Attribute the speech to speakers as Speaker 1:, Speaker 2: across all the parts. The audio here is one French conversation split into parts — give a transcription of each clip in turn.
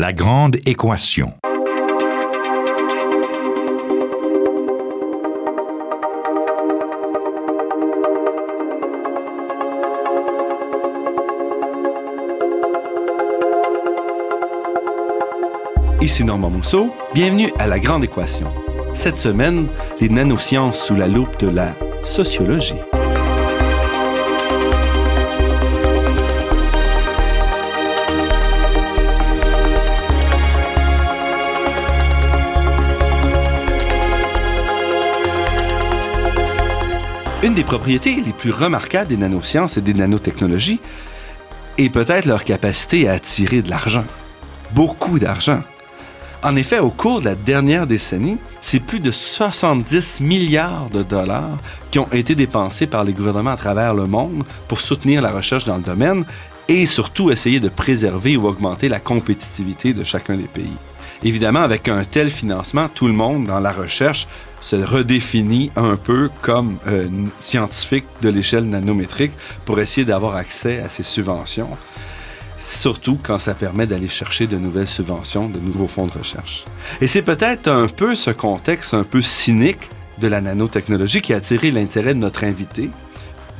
Speaker 1: La grande équation.
Speaker 2: Ici Normand Mousseau, bienvenue à La Grande Équation. Cette semaine, les nanosciences sous la loupe de la sociologie. Des propriétés les plus remarquables des nanosciences et des nanotechnologies est peut-être leur capacité à attirer de l'argent. Beaucoup d'argent. En effet, au cours de la dernière décennie, c'est plus de 70 milliards de dollars qui ont été dépensés par les gouvernements à travers le monde pour soutenir la recherche dans le domaine et surtout essayer de préserver ou augmenter la compétitivité de chacun des pays. Évidemment, avec un tel financement, tout le monde dans la recherche se redéfinit un peu comme euh, scientifique de l'échelle nanométrique pour essayer d'avoir accès à ces subventions, surtout quand ça permet d'aller chercher de nouvelles subventions, de nouveaux fonds de recherche. Et c'est peut-être un peu ce contexte un peu cynique de la nanotechnologie qui a attiré l'intérêt de notre invité,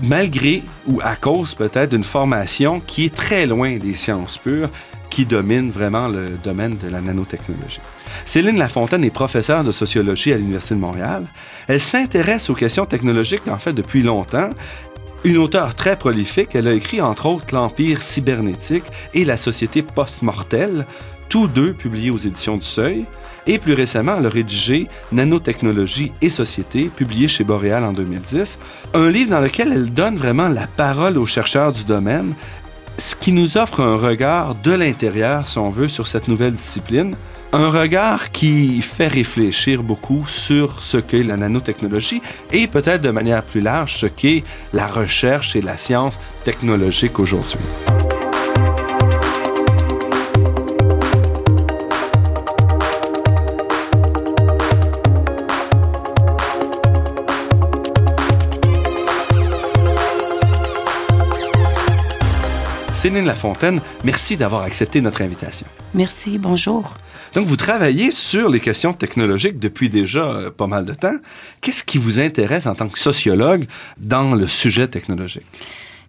Speaker 2: malgré ou à cause peut-être d'une formation qui est très loin des sciences pures, qui domine vraiment le domaine de la nanotechnologie. Céline Lafontaine est professeure de sociologie à l'Université de Montréal. Elle s'intéresse aux questions technologiques, en fait, depuis longtemps. Une auteure très prolifique, elle a écrit entre autres L'Empire cybernétique et La société post-mortelle, tous deux publiés aux éditions du Seuil. Et plus récemment, elle a rédigé Nanotechnologie et société, publié chez Boréal en 2010, un livre dans lequel elle donne vraiment la parole aux chercheurs du domaine, ce qui nous offre un regard de l'intérieur, si on veut, sur cette nouvelle discipline. Un regard qui fait réfléchir beaucoup sur ce qu'est la nanotechnologie et peut-être de manière plus large ce qu'est la recherche et la science technologique aujourd'hui. Céline Lafontaine, merci d'avoir accepté notre invitation.
Speaker 3: Merci, bonjour.
Speaker 2: Donc, vous travaillez sur les questions technologiques depuis déjà euh, pas mal de temps. Qu'est-ce qui vous intéresse en tant que sociologue dans le sujet technologique?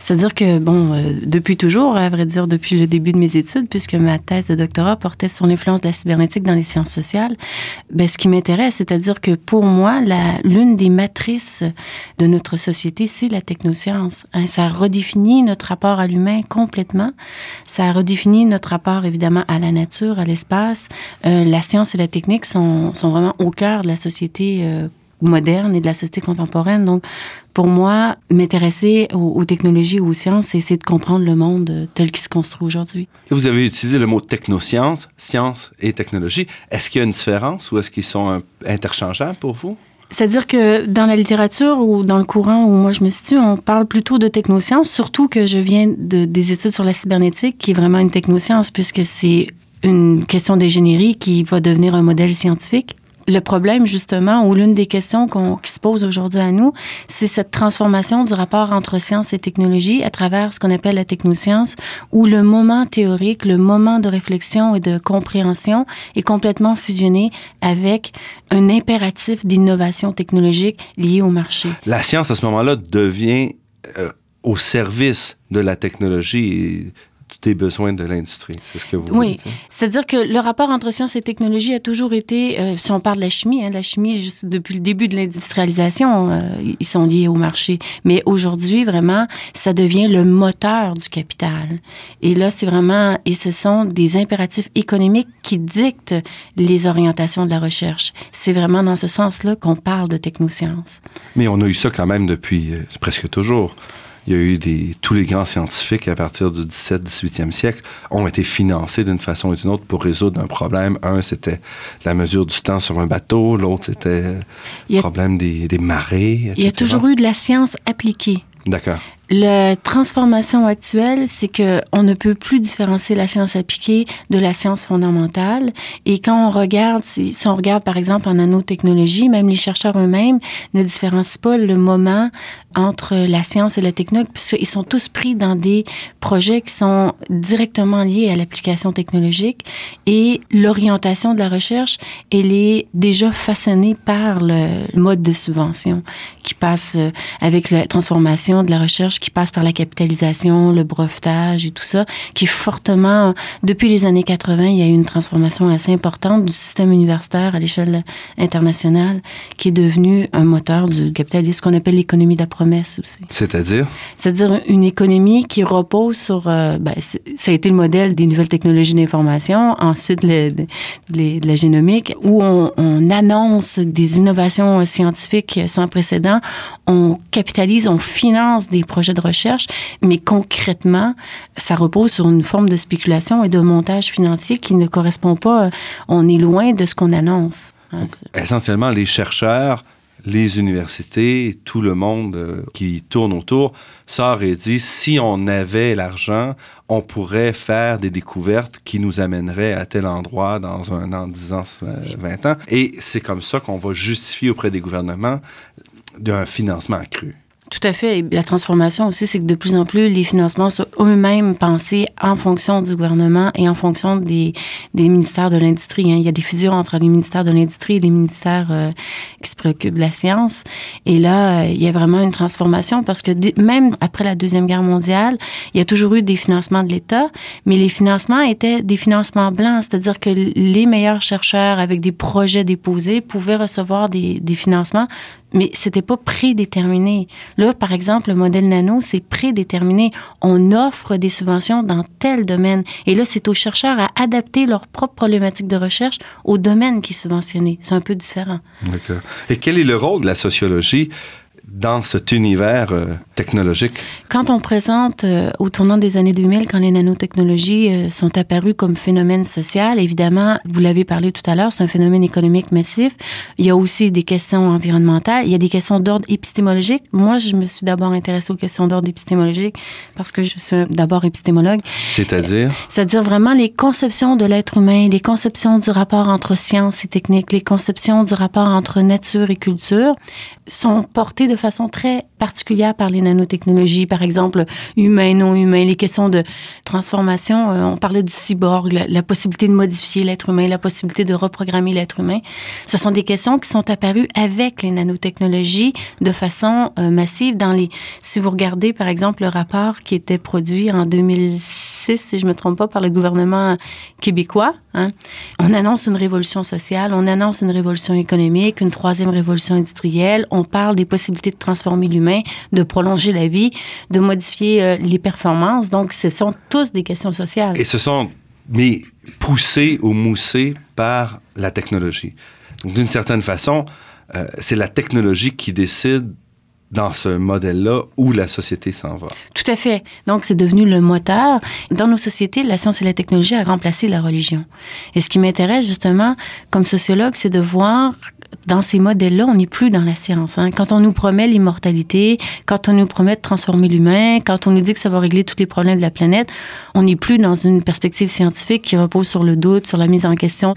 Speaker 3: C'est-à-dire que, bon, euh, depuis toujours, à vrai dire, depuis le début de mes études, puisque ma thèse de doctorat portait sur l'influence de la cybernétique dans les sciences sociales, ben, ce qui m'intéresse, c'est-à-dire que pour moi, l'une des matrices de notre société, c'est la technoscience. Hein, ça redéfinit notre rapport à l'humain complètement. Ça redéfinit notre rapport, évidemment, à la nature, à l'espace. Euh, la science et la technique sont, sont vraiment au cœur de la société euh, moderne et de la société contemporaine. Donc, pour moi, m'intéresser aux, technologies ou aux sciences, c'est essayer de comprendre le monde tel qu'il se construit aujourd'hui.
Speaker 2: Vous avez utilisé le mot technosciences, science et technologie. Est-ce qu'il y a une différence ou est-ce qu'ils sont interchangeables pour vous?
Speaker 3: C'est-à-dire que dans la littérature ou dans le courant où moi je me situe, on parle plutôt de technosciences, surtout que je viens de, des études sur la cybernétique, qui est vraiment une technoscience, puisque c'est une question d'ingénierie qui va devenir un modèle scientifique le problème, justement, ou l'une des questions qui se pose aujourd'hui à nous, c'est cette transformation du rapport entre science et technologie à travers ce qu'on appelle la technoscience, où le moment théorique, le moment de réflexion et de compréhension est complètement fusionné avec un impératif d'innovation technologique lié au marché.
Speaker 2: La science, à ce moment-là, devient euh, au service de la technologie des besoins de l'industrie. C'est ce que vous
Speaker 3: Oui, c'est-à-dire que le rapport entre science et technologie a toujours été, euh, si on parle de la chimie, hein, la chimie, juste depuis le début de l'industrialisation, euh, ils sont liés au marché. Mais aujourd'hui, vraiment, ça devient le moteur du capital. Et là, c'est vraiment, et ce sont des impératifs économiques qui dictent les orientations de la recherche. C'est vraiment dans ce sens-là qu'on parle de technosciences.
Speaker 2: Mais on a eu ça quand même depuis euh, presque toujours il y a eu des, tous les grands scientifiques à partir du 17-18e siècle ont été financés d'une façon ou d'une autre pour résoudre un problème. Un, c'était la mesure du temps sur un bateau. L'autre, c'était le problème des, des marées.
Speaker 3: Il y a toujours eu de la science appliquée.
Speaker 2: D'accord.
Speaker 3: La transformation actuelle, c'est que on ne peut plus différencier la science appliquée de la science fondamentale. Et quand on regarde, si, on regarde par exemple en nanotechnologie, même les chercheurs eux-mêmes ne différencient pas le moment entre la science et la technologie, puisqu'ils sont tous pris dans des projets qui sont directement liés à l'application technologique et l'orientation de la recherche, elle est déjà façonnée par le mode de subvention qui passe euh, avec la transformation de la recherche qui passe par la capitalisation, le brevetage et tout ça, qui est fortement, depuis les années 80, il y a eu une transformation assez importante du système universitaire à l'échelle internationale, qui est devenu un moteur du capitalisme, ce qu'on appelle l'économie de la promesse aussi.
Speaker 2: C'est-à-dire?
Speaker 3: C'est-à-dire une économie qui repose sur, euh, ben, ça a été le modèle des nouvelles technologies d'information, ensuite le, la génomique, où on, on annonce des innovations scientifiques sans précédent, on capitalise, on finance des projets de recherche, mais concrètement, ça repose sur une forme de spéculation et de montage financier qui ne correspond pas. Euh, on est loin de ce qu'on annonce.
Speaker 2: Hein, essentiellement, les chercheurs, les universités, tout le monde euh, qui tourne autour sort et dit si on avait l'argent, on pourrait faire des découvertes qui nous amèneraient à tel endroit dans un an, dix ans, vingt ans. Et c'est comme ça qu'on va justifier auprès des gouvernements d'un financement accru.
Speaker 3: Tout à fait. Et la transformation aussi, c'est que de plus en plus, les financements sont eux-mêmes pensés en fonction du gouvernement et en fonction des, des ministères de l'industrie. Hein. Il y a des fusions entre les ministères de l'industrie et les ministères euh, qui se préoccupent de la science. Et là, euh, il y a vraiment une transformation parce que même après la Deuxième Guerre mondiale, il y a toujours eu des financements de l'État, mais les financements étaient des financements blancs, c'est-à-dire que les meilleurs chercheurs avec des projets déposés pouvaient recevoir des, des financements mais c'était pas prédéterminé. Là, par exemple, le modèle nano, c'est prédéterminé. On offre des subventions dans tel domaine. Et là, c'est aux chercheurs à adapter leur propre problématique de recherche au domaine qui est subventionné. C'est un peu différent.
Speaker 2: D'accord. Et quel est le rôle de la sociologie dans cet univers euh, technologique?
Speaker 3: Quand on présente euh, au tournant des années 2000, quand les nanotechnologies euh, sont apparues comme phénomène social, évidemment, vous l'avez parlé tout à l'heure, c'est un phénomène économique massif. Il y a aussi des questions environnementales, il y a des questions d'ordre épistémologique. Moi, je me suis d'abord intéressée aux questions d'ordre épistémologique parce que je suis d'abord épistémologue.
Speaker 2: C'est-à-dire?
Speaker 3: C'est-à-dire vraiment les conceptions de l'être humain, les conceptions du rapport entre science et technique, les conceptions du rapport entre nature et culture sont portées de façon très particulière par les nanotechnologies, par exemple, humain, non humain, les questions de transformation. Euh, on parlait du cyborg, la, possibilité de modifier l'être humain, la possibilité de reprogrammer l'être humain. Ce sont des questions qui sont apparues avec les nanotechnologies de façon euh, massive dans les... Si vous regardez, par exemple, le rapport qui était produit en 2006, si je me trompe pas, par le gouvernement québécois, hein, on annonce une révolution sociale, on annonce une révolution économique, une troisième révolution industrielle, on parle des possibilités de transformer l'humain, de prolonger la vie, de modifier euh, les performances. Donc, ce sont tous des questions sociales.
Speaker 2: Et ce sont, mais poussés ou moussés par la technologie. D'une certaine façon, euh, c'est la technologie qui décide dans ce modèle-là où la société s'en va.
Speaker 3: Tout à fait. Donc, c'est devenu le moteur. Dans nos sociétés, la science et la technologie a remplacé la religion. Et ce qui m'intéresse justement comme sociologue, c'est de voir dans ces modèles-là, on n'est plus dans la science. Hein. Quand on nous promet l'immortalité, quand on nous promet de transformer l'humain, quand on nous dit que ça va régler tous les problèmes de la planète, on n'est plus dans une perspective scientifique qui repose sur le doute, sur la mise en question.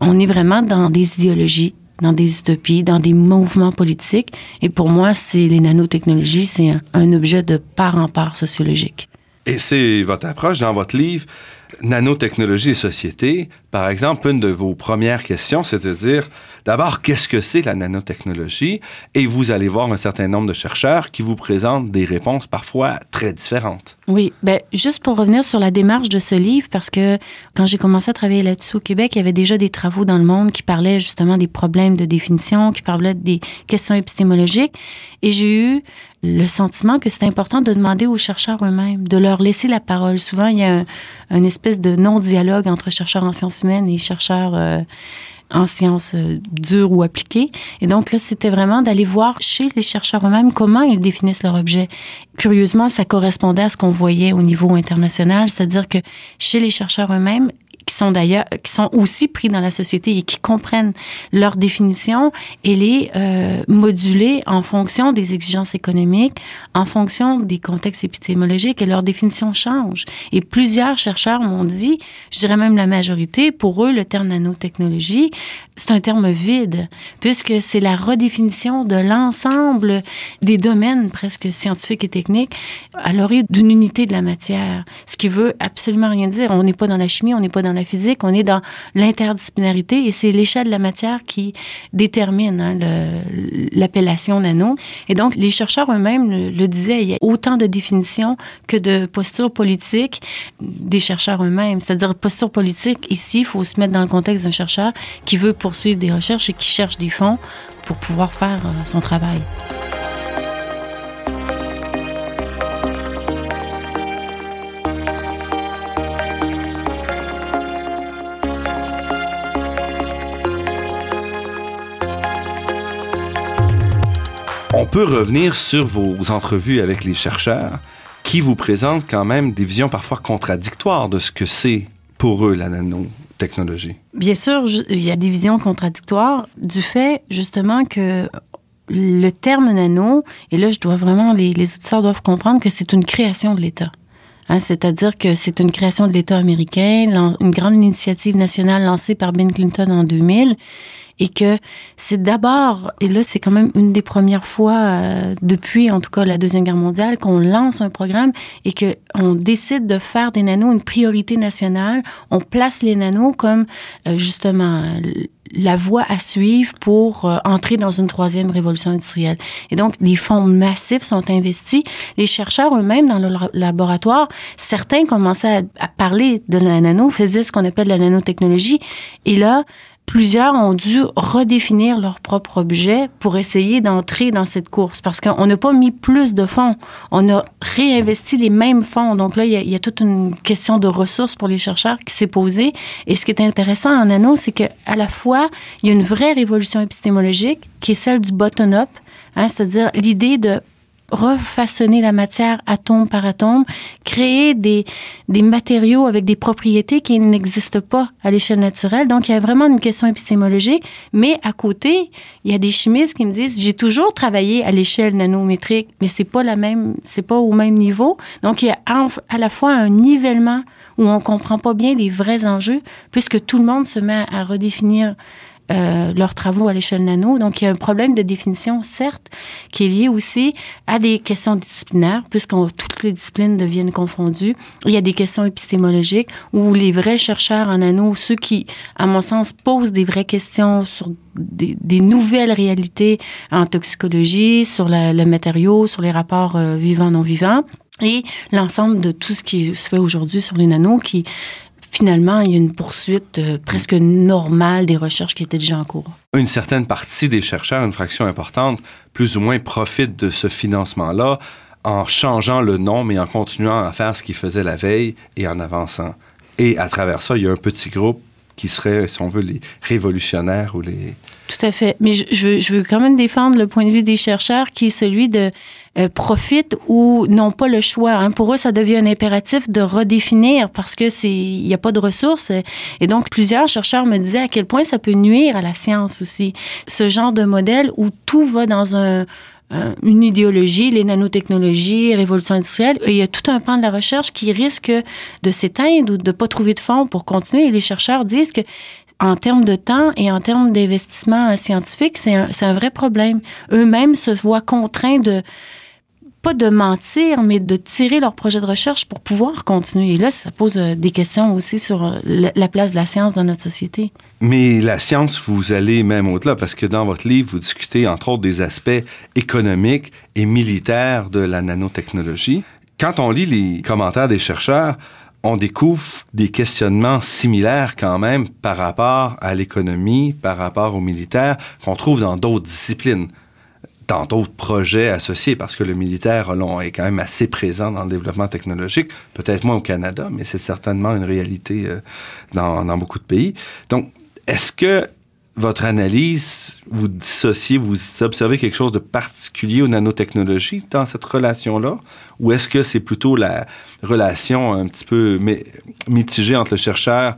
Speaker 3: On est vraiment dans des idéologies dans des utopies, dans des mouvements politiques. Et pour moi, c'est les nanotechnologies, c'est un, un objet de part en part sociologique.
Speaker 2: Et c'est votre approche dans votre livre Nanotechnologie et société. Par exemple, une de vos premières questions, c'est de dire D'abord, qu'est-ce que c'est la nanotechnologie? Et vous allez voir un certain nombre de chercheurs qui vous présentent des réponses parfois très différentes.
Speaker 3: Oui, ben juste pour revenir sur la démarche de ce livre, parce que quand j'ai commencé à travailler là-dessus au Québec, il y avait déjà des travaux dans le monde qui parlaient justement des problèmes de définition, qui parlaient des questions épistémologiques. Et j'ai eu le sentiment que c'est important de demander aux chercheurs eux-mêmes, de leur laisser la parole. Souvent, il y a un, une espèce de non-dialogue entre chercheurs en sciences humaines et chercheurs euh, en sciences euh, dures ou appliquées. Et donc là, c'était vraiment d'aller voir chez les chercheurs eux-mêmes comment ils définissent leur objet. Curieusement, ça correspondait à ce qu'on voyait au niveau international, c'est-à-dire que chez les chercheurs eux-mêmes, qui sont d'ailleurs, qui sont aussi pris dans la société et qui comprennent leur définition et les euh, moduler en fonction des exigences économiques, en fonction des contextes épistémologiques et leur définition change. Et plusieurs chercheurs m'ont dit, je dirais même la majorité, pour eux, le terme nanotechnologie, c'est un terme vide, puisque c'est la redéfinition de l'ensemble des domaines presque scientifiques et techniques à l'origine d'une unité de la matière, ce qui veut absolument rien dire. On n'est pas dans la chimie, on n'est pas dans la physique, on est dans l'interdisciplinarité et c'est l'échelle de la matière qui détermine hein, l'appellation nano. Et donc, les chercheurs eux-mêmes le, le, disaient, il y a autant de définitions que de postures politiques des chercheurs eux-mêmes. C'est-à-dire, posture politique, ici, il faut se mettre dans le contexte d'un chercheur qui veut poursuivre des recherches et qui cherche des fonds pour pouvoir faire euh, son travail.
Speaker 2: On peut revenir sur vos entrevues avec les chercheurs qui vous présentent quand même des visions parfois contradictoires de ce que c'est pour eux la nanotechnologie.
Speaker 3: Bien sûr, il y a des visions contradictoires du fait justement que le terme nano, et là je dois vraiment, les, les doivent comprendre que c'est une création de l'État. Hein, c'est-à-dire que c'est une création de l'État américain, une grande initiative nationale lancée par Ben Clinton en 2000 et que c'est d'abord, et là c'est quand même une des premières fois euh, depuis en tout cas la Deuxième Guerre mondiale qu'on lance un programme et qu'on décide de faire des nanos une priorité nationale. On place les nanos comme euh, justement la voie à suivre pour euh, entrer dans une troisième révolution industrielle. Et donc, des fonds massifs sont investis. Les chercheurs eux-mêmes dans le laboratoire, certains commençaient à, à, parler de la nano, faisaient ce qu'on appelle la nanotechnologie. Et là, plusieurs ont dû redéfinir leur propre objet pour essayer d'entrer dans cette course parce qu'on n'a pas mis plus de fonds. On a réinvesti les mêmes fonds. Donc là, il y, a, y a toute une question de ressources pour les chercheurs qui s'est posée. Et ce qui est intéressant en Nano, c'est qu'à la fois, il y a une vraie révolution épistémologique qui est celle du bottom-up, hein, c'est-à-dire l'idée de refaçonner la matière atome par atome, créer des, des matériaux avec des propriétés qui n'existent pas à l'échelle naturelle. Donc, il y a vraiment une question épistémologique. Mais à côté, il y a des chimistes qui me disent, j'ai toujours travaillé à l'échelle nanométrique, mais c'est pas la même, c'est pas au même niveau. Donc, il y a à la fois un nivellement où on comprend pas bien les vrais enjeux, puisque tout le monde se met à redéfinir euh, leurs travaux à l'échelle nano. Donc, il y a un problème de définition, certes, qui est lié aussi à des questions disciplinaires, puisque toutes les disciplines deviennent confondues. Il y a des questions épistémologiques où les vrais chercheurs en nano, ceux qui, à mon sens, posent des vraies questions sur des, nouvelles réalités en toxicologie, sur la, le matériau, sur les rapports euh, vivants-non vivants, et l'ensemble de tout ce qui se fait aujourd'hui sur les nanos qui finalement, il y a une poursuite euh, presque normale des recherches qui étaient déjà en cours.
Speaker 2: Une certaine partie des chercheurs, une fraction importante, plus ou moins profitent de ce financement-là en changeant le nom, mais en continuant à faire ce qu'ils faisaient la veille et en avançant. Et à travers ça, il y a un petit groupe qui serait, si on veut, les révolutionnaires ou les...
Speaker 3: Tout à fait. Mais je veux quand même défendre le point de vue des chercheurs qui est celui de euh, profitent ou n'ont pas le choix. Hein. Pour eux, ça devient un impératif de redéfinir parce que c'est il n'y a pas de ressources. Et donc, plusieurs chercheurs me disaient à quel point ça peut nuire à la science aussi. Ce genre de modèle où tout va dans un une idéologie, les nanotechnologies, révolution industrielle. Il y a tout un pan de la recherche qui risque de s'éteindre ou de ne pas trouver de fonds pour continuer. Et les chercheurs disent que en termes de temps et en termes d'investissement scientifique, c'est un, un, vrai problème. Eux-mêmes se voient contraints de pas de mentir, mais de tirer leur projet de recherche pour pouvoir continuer. Et là, ça pose euh, des questions aussi sur euh, la place de la science dans notre société.
Speaker 2: Mais la science, vous allez même au-delà, parce que dans votre livre, vous discutez entre autres des aspects économiques et militaires de la nanotechnologie. Quand on lit les commentaires des chercheurs, on découvre des questionnements similaires quand même par rapport à l'économie, par rapport aux militaires, qu'on trouve dans d'autres disciplines dans d'autres projets associés, parce que le militaire est quand même assez présent dans le développement technologique, peut-être moins au Canada, mais c'est certainement une réalité euh, dans, dans, beaucoup de pays. Donc, est-ce que votre analyse, vous dissociez, vous observez quelque chose de particulier aux nanotechnologies dans cette relation-là, ou est-ce que c'est plutôt la relation un petit peu mitigée entre le chercheur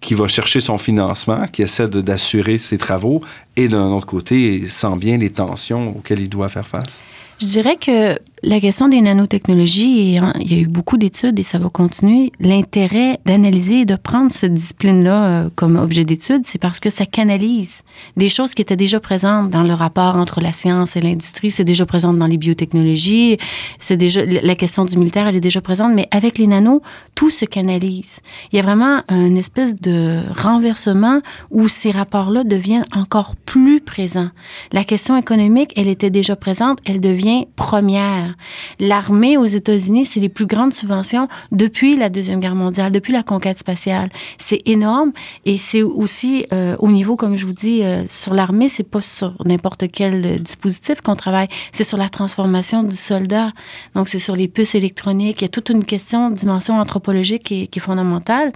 Speaker 2: qui va chercher son financement, qui essaie d'assurer ses travaux, et d'un autre côté, sent bien les tensions auxquelles il doit faire face?
Speaker 3: Je dirais que la question des nanotechnologies, il y a eu beaucoup d'études et ça va continuer. L'intérêt d'analyser et de prendre cette discipline-là euh, comme objet d'étude, c'est parce que ça canalise des choses qui étaient déjà présentes dans le rapport entre la science et l'industrie. C'est déjà présent dans les biotechnologies. C'est déjà la question du militaire, elle est déjà présente. Mais avec les nanos, tout se canalise. Il y a vraiment une espèce de renversement où ces rapports-là deviennent encore plus présents. La question économique, elle était déjà présente, elle devient première. L'armée aux États-Unis, c'est les plus grandes subventions depuis la Deuxième Guerre mondiale, depuis la conquête spatiale. C'est énorme et c'est aussi euh, au niveau, comme je vous dis, euh, sur l'armée, c'est pas sur n'importe quel euh, dispositif qu'on travaille, c'est sur la transformation du soldat. Donc, c'est sur les puces électroniques. Il y a toute une question, dimension anthropologique qui est, qui est fondamentale.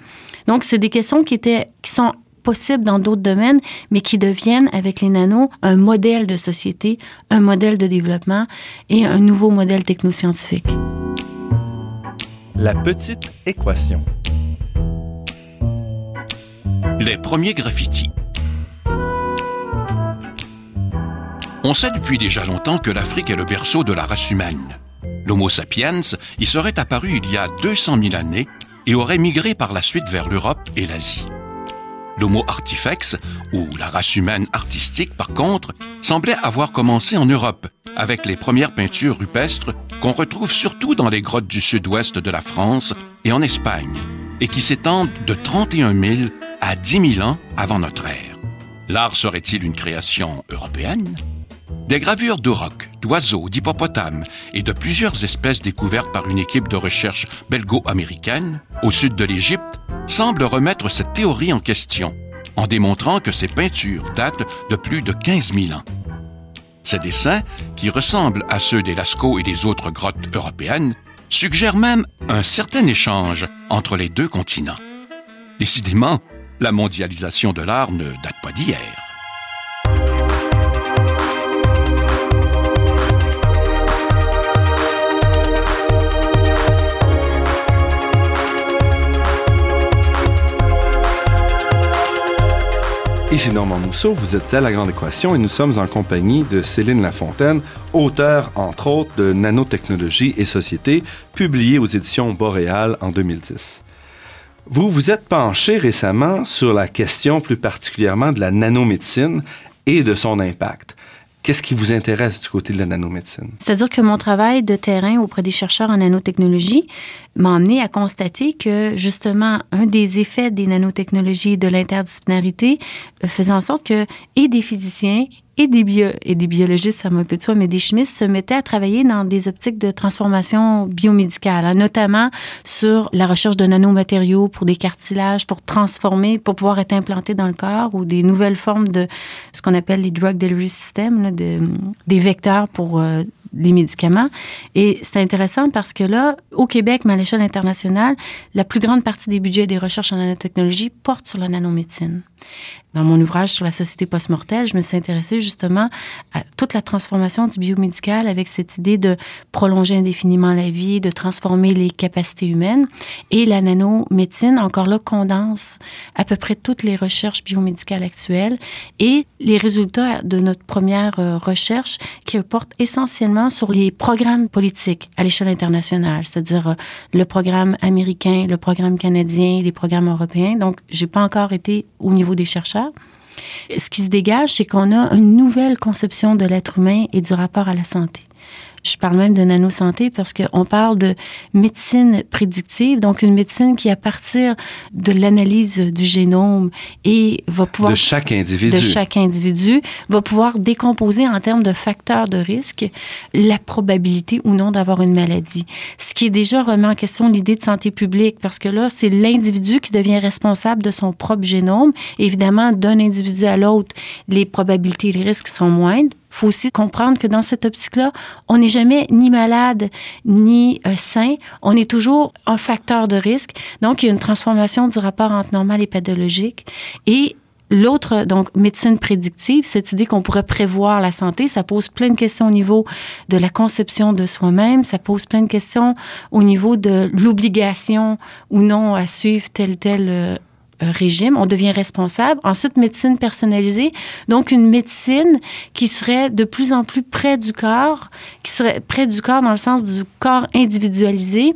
Speaker 3: Donc, c'est des questions qui étaient, qui sont possibles dans d'autres domaines, mais qui deviennent, avec les nanos, un modèle de société, un modèle de développement et un nouveau modèle technoscientifique.
Speaker 2: La petite équation.
Speaker 1: Les premiers graffitis. On sait depuis déjà longtemps que l'Afrique est le berceau de la race humaine. L'Homo sapiens y serait apparu il y a 200 000 années et aurait migré par la suite vers l'Europe et l'Asie. L'Homo artifex, ou la race humaine artistique par contre, semblait avoir commencé en Europe, avec les premières peintures rupestres qu'on retrouve surtout dans les grottes du sud-ouest de la France et en Espagne, et qui s'étendent de 31 000 à 10 000 ans avant notre ère. L'art serait-il une création européenne? Des gravures de rocs, d'oiseaux, d'hippopotames et de plusieurs espèces découvertes par une équipe de recherche belgo-américaine au sud de l'Égypte semble remettre cette théorie en question, en démontrant que ces peintures datent de plus de 15 000 ans. Ces dessins, qui ressemblent à ceux des Lascaux et des autres grottes européennes, suggèrent même un certain échange entre les deux continents. Décidément, la mondialisation de l'art ne date pas d'hier.
Speaker 2: Ici Normand Mousseau, vous êtes à La Grande Équation et nous sommes en compagnie de Céline Lafontaine, auteure entre autres de Nanotechnologie et Société, publié aux éditions Boréal en 2010. Vous vous êtes penché récemment sur la question plus particulièrement de la nanomédecine et de son impact. Qu'est-ce qui vous intéresse du côté de la nanomédecine?
Speaker 3: C'est-à-dire que mon travail de terrain auprès des chercheurs en nanotechnologie m'a amené à constater que, justement, un des effets des nanotechnologies et de l'interdisciplinarité euh, faisait en sorte que et des physiciens et des, bio, biologistes, ça m'a peu de soi, mais des chimistes se mettaient à travailler dans des optiques de transformation biomédicale, hein, notamment sur la recherche de nanomatériaux pour des cartilages, pour transformer, pour pouvoir être implantés dans le corps ou des nouvelles formes de ce qu'on appelle les drug delivery systems, des vecteurs pour euh, les médicaments. Et c'est intéressant parce que là, au Québec, mais à l'échelle internationale, la plus grande partie des budgets des recherches en nanotechnologie portent sur la nanomédecine. Dans mon ouvrage sur la société post-mortelle, je me suis intéressée justement à toute la transformation du biomédical avec cette idée de prolonger indéfiniment la vie, de transformer les capacités humaines. Et la nanomédecine, encore là, condense à peu près toutes les recherches biomédicales actuelles et les résultats de notre première euh, recherche qui portent essentiellement sur les programmes politiques à l'échelle internationale, c'est-à-dire euh, le programme américain, le programme canadien, les programmes européens. Donc, j'ai pas encore été au niveau des chercheurs. Ce qui se dégage, c'est qu'on a une nouvelle conception de l'être humain et du rapport à la santé. Je parle même de nanosanté parce qu'on parle de médecine prédictive, donc une médecine qui, à partir de l'analyse du génome et va pouvoir...
Speaker 2: De chaque individu.
Speaker 3: De chaque individu, va pouvoir décomposer en termes de facteurs de risque la probabilité ou non d'avoir une maladie. Ce qui est déjà remis en question l'idée de santé publique parce que là, c'est l'individu qui devient responsable de son propre génome. Évidemment, d'un individu à l'autre, les probabilités et les risques sont moindres faut aussi comprendre que dans cette optique-là, on n'est jamais ni malade ni euh, sain. On est toujours un facteur de risque. Donc, il y a une transformation du rapport entre normal et pathologique. Et L'autre, donc, médecine prédictive, cette idée qu'on pourrait prévoir la santé, ça pose plein de questions au niveau de la conception de soi-même, ça pose plein de questions au niveau de l'obligation ou non à suivre tel tel euh, régime, on devient responsable. Ensuite, médecine personnalisée, donc une médecine qui serait de plus en plus près du corps, qui serait près du corps dans le sens du corps individualisé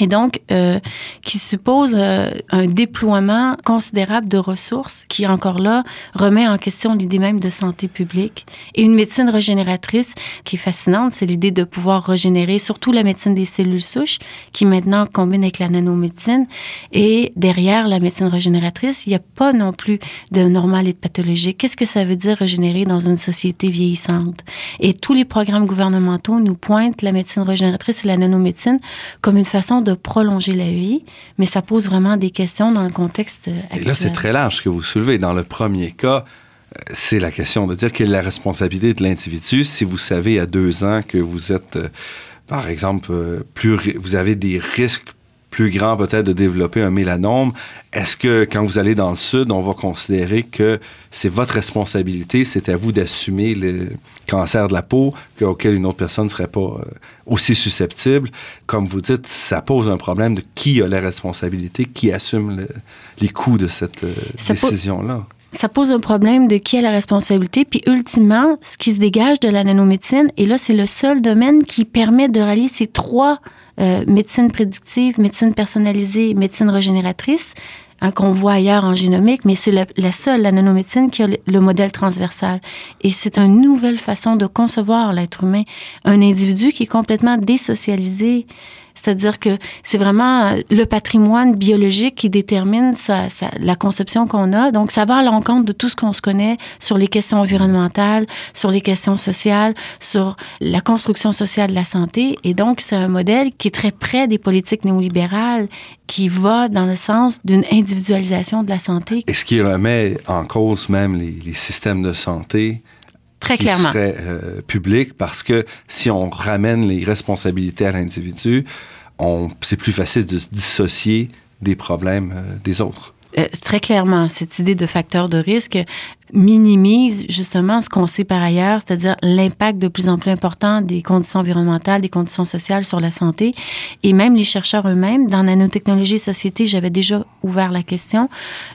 Speaker 3: et donc euh, qui suppose euh, un déploiement considérable de ressources qui, encore là, remet en question l'idée même de santé publique. Et une médecine régénératrice qui est fascinante, c'est l'idée de pouvoir régénérer, surtout la médecine des cellules souches, qui maintenant combine avec la nanomédecine. Et derrière la médecine régénératrice, il n'y a pas non plus de normal et de pathologique. Qu'est-ce que ça veut dire régénérer dans une société vieillissante? Et tous les programmes gouvernementaux nous pointent la médecine régénératrice et la nanomédecine comme une façon de de prolonger la vie, mais ça pose vraiment des questions dans le contexte actuel.
Speaker 2: Et là, c'est très large ce que vous soulevez. Dans le premier cas, euh, c'est la question de dire quelle est la responsabilité de l'individu si vous savez à deux ans que vous êtes, euh, par exemple, euh, plus, vous avez des risques plus grand peut-être de développer un mélanome. Est-ce que quand vous allez dans le sud, on va considérer que c'est votre responsabilité, c'est à vous d'assumer le cancer de la peau auquel une autre personne ne serait pas euh, aussi susceptible? Comme vous dites, ça pose un problème de qui a la responsabilité, qui assume les coûts de cette euh, décision-là
Speaker 3: ça pose un problème de qui a la responsabilité. Puis ultimement, ce qui se dégage de la nanomédecine, et là, c'est le seul domaine qui permet de rallier ces trois euh, médecine prédictive, médecine personnalisée, médecine régénératrice, hein, qu'on voit ailleurs en génomique, mais c'est la, seule, la nanomédecine, qui a le, modèle transversal. Et c'est une nouvelle façon de concevoir l'être humain. Un individu qui est complètement désocialisé, c'est-à-dire que c'est vraiment euh, le patrimoine biologique qui détermine la conception qu'on a. Donc, ça va à l'encontre de tout ce qu'on se connaît sur les questions environnementales, sur les questions sociales, sur la construction sociale de la santé. Et donc, c'est un modèle qui est très près des politiques néolibérales, qui va dans le sens d'une individualisation de la santé.
Speaker 2: Et ce qui remet en cause même les, systèmes de santé
Speaker 3: Très
Speaker 2: qui
Speaker 3: clairement.
Speaker 2: Serait, euh, public parce que si on ramène les responsabilités à l'individu, c'est plus facile de se dissocier des problèmes euh, des autres.
Speaker 3: Euh, très clairement, cette idée de facteur de risque minimise justement ce qu'on sait par ailleurs, c'est-à-dire l'impact de plus en plus important des conditions environnementales, des conditions sociales sur la santé. Et même les chercheurs eux-mêmes, dans Nanotechnologie et Société, j'avais déjà ouvert la question,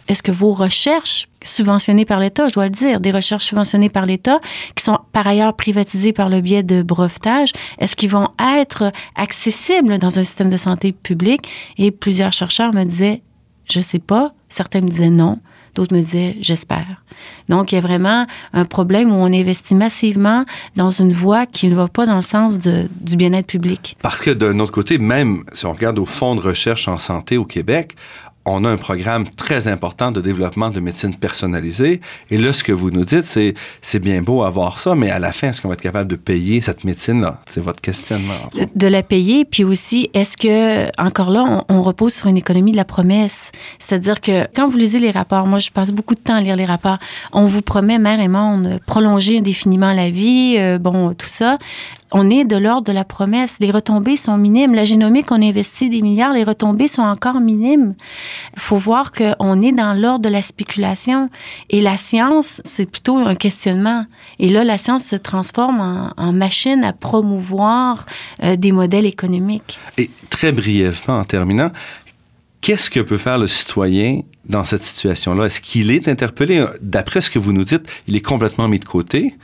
Speaker 3: est-ce que vos recherches subventionnées par l'État, je dois le dire, des recherches subventionnées par l'État, qui sont par ailleurs privatisées par le biais de brevetage, est-ce qu'ils vont être accessibles dans un système de santé public? Et plusieurs chercheurs me disaient, je sais pas. Certains me disaient non. D'autres me disaient j'espère. Donc, il y a vraiment un problème où on investit massivement dans une voie qui ne va pas dans le sens du bien-être public.
Speaker 2: Parce que d'un autre côté, même si on regarde au Fonds de recherche en santé au Québec, on a un programme très important de développement de médecine personnalisée. Et là, ce que vous nous dites, c'est c'est bien beau avoir ça, mais à la fin, est-ce qu'on va être capable de payer cette médecine-là? C'est votre questionnement.
Speaker 3: De, la payer, puis aussi, est-ce que, encore là, on, repose sur une économie de la promesse? C'est-à-dire que quand vous lisez les rapports, moi, je passe beaucoup de temps à lire les rapports, on vous promet, mère et monde, prolonger indéfiniment la vie, euh, bon, tout ça on est de l'ordre de la promesse. Les retombées sont minimes. La génomique, on investit des milliards, les retombées sont encore minimes. Il faut voir qu'on est dans l'ordre de la spéculation. Et la science, c'est plutôt un questionnement. Et là, la science se transforme en, machine à promouvoir euh, des modèles économiques.
Speaker 2: Et très brièvement, en terminant, qu'est-ce que peut faire le citoyen dans cette situation-là? Est-ce qu'il est interpellé? D'après ce que vous nous dites, il est complètement mis de côté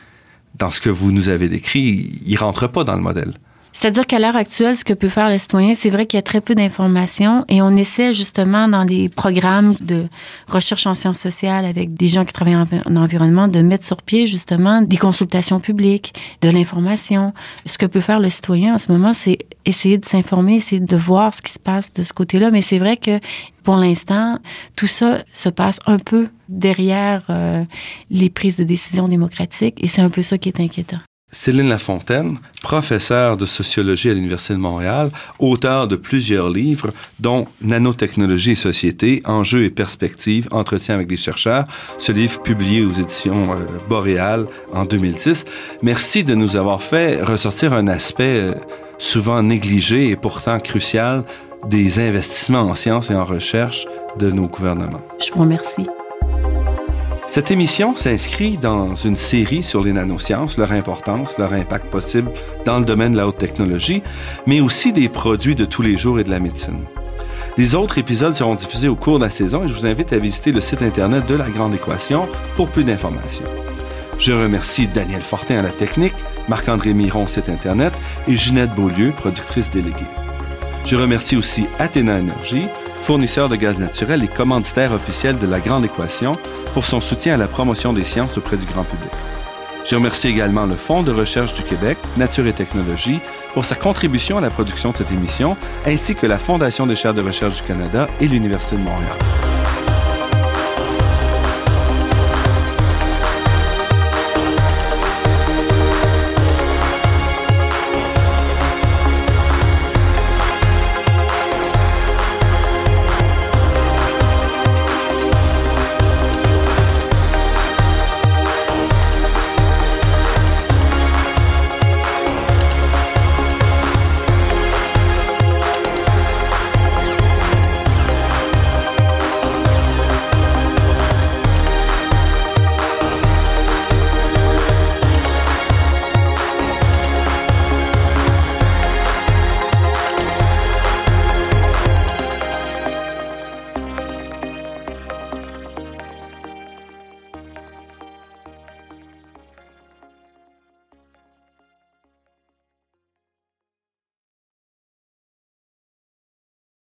Speaker 2: dans ce que vous nous avez décrit, il rentre pas dans le modèle.
Speaker 3: C'est-à-dire qu'à l'heure actuelle, ce que peut faire le citoyen, c'est vrai qu'il y a très peu d'informations et on essaie justement dans les programmes de recherche en sciences sociales avec des gens qui travaillent en, environnement de mettre sur pied justement des consultations publiques, de l'information. Ce que peut faire le citoyen en ce moment, c'est essayer de s'informer, essayer de voir ce qui se passe de ce côté-là. Mais c'est vrai que pour l'instant, tout ça se passe un peu derrière euh, les prises de décision démocratiques et c'est un peu ça qui est inquiétant.
Speaker 2: Céline Lafontaine, professeure de sociologie à l'Université de Montréal, auteur de plusieurs livres, dont Nanotechnologie et société, enjeux et perspectives, entretien avec des chercheurs, ce livre publié aux éditions euh, Boréal en 2010. Merci de nous avoir fait ressortir un aspect euh, souvent négligé et pourtant crucial des investissements en sciences et en recherche de nos gouvernements.
Speaker 3: Je vous remercie.
Speaker 2: Cette émission s'inscrit dans une série sur les nanosciences, leur importance, leur impact possible dans le domaine de la haute technologie, mais aussi des produits de tous les jours et de la médecine. Les autres épisodes seront diffusés au cours de la saison et je vous invite à visiter le site Internet de La Grande Équation pour plus d'informations. Je remercie Daniel Fortin à la technique, Marc-André Miron, site Internet, et Ginette Beaulieu, productrice déléguée. Je remercie aussi Athéna Énergie, fournisseur de gaz naturel et commanditaire officiel de La Grande Équation, pour son soutien à la promotion des sciences auprès du grand public. Je remercie également le Fonds de recherche du Québec, Nature et Technologie, pour sa contribution à la production de cette émission, ainsi que la Fondation des chaires de recherche du Canada et l'Université de Montréal.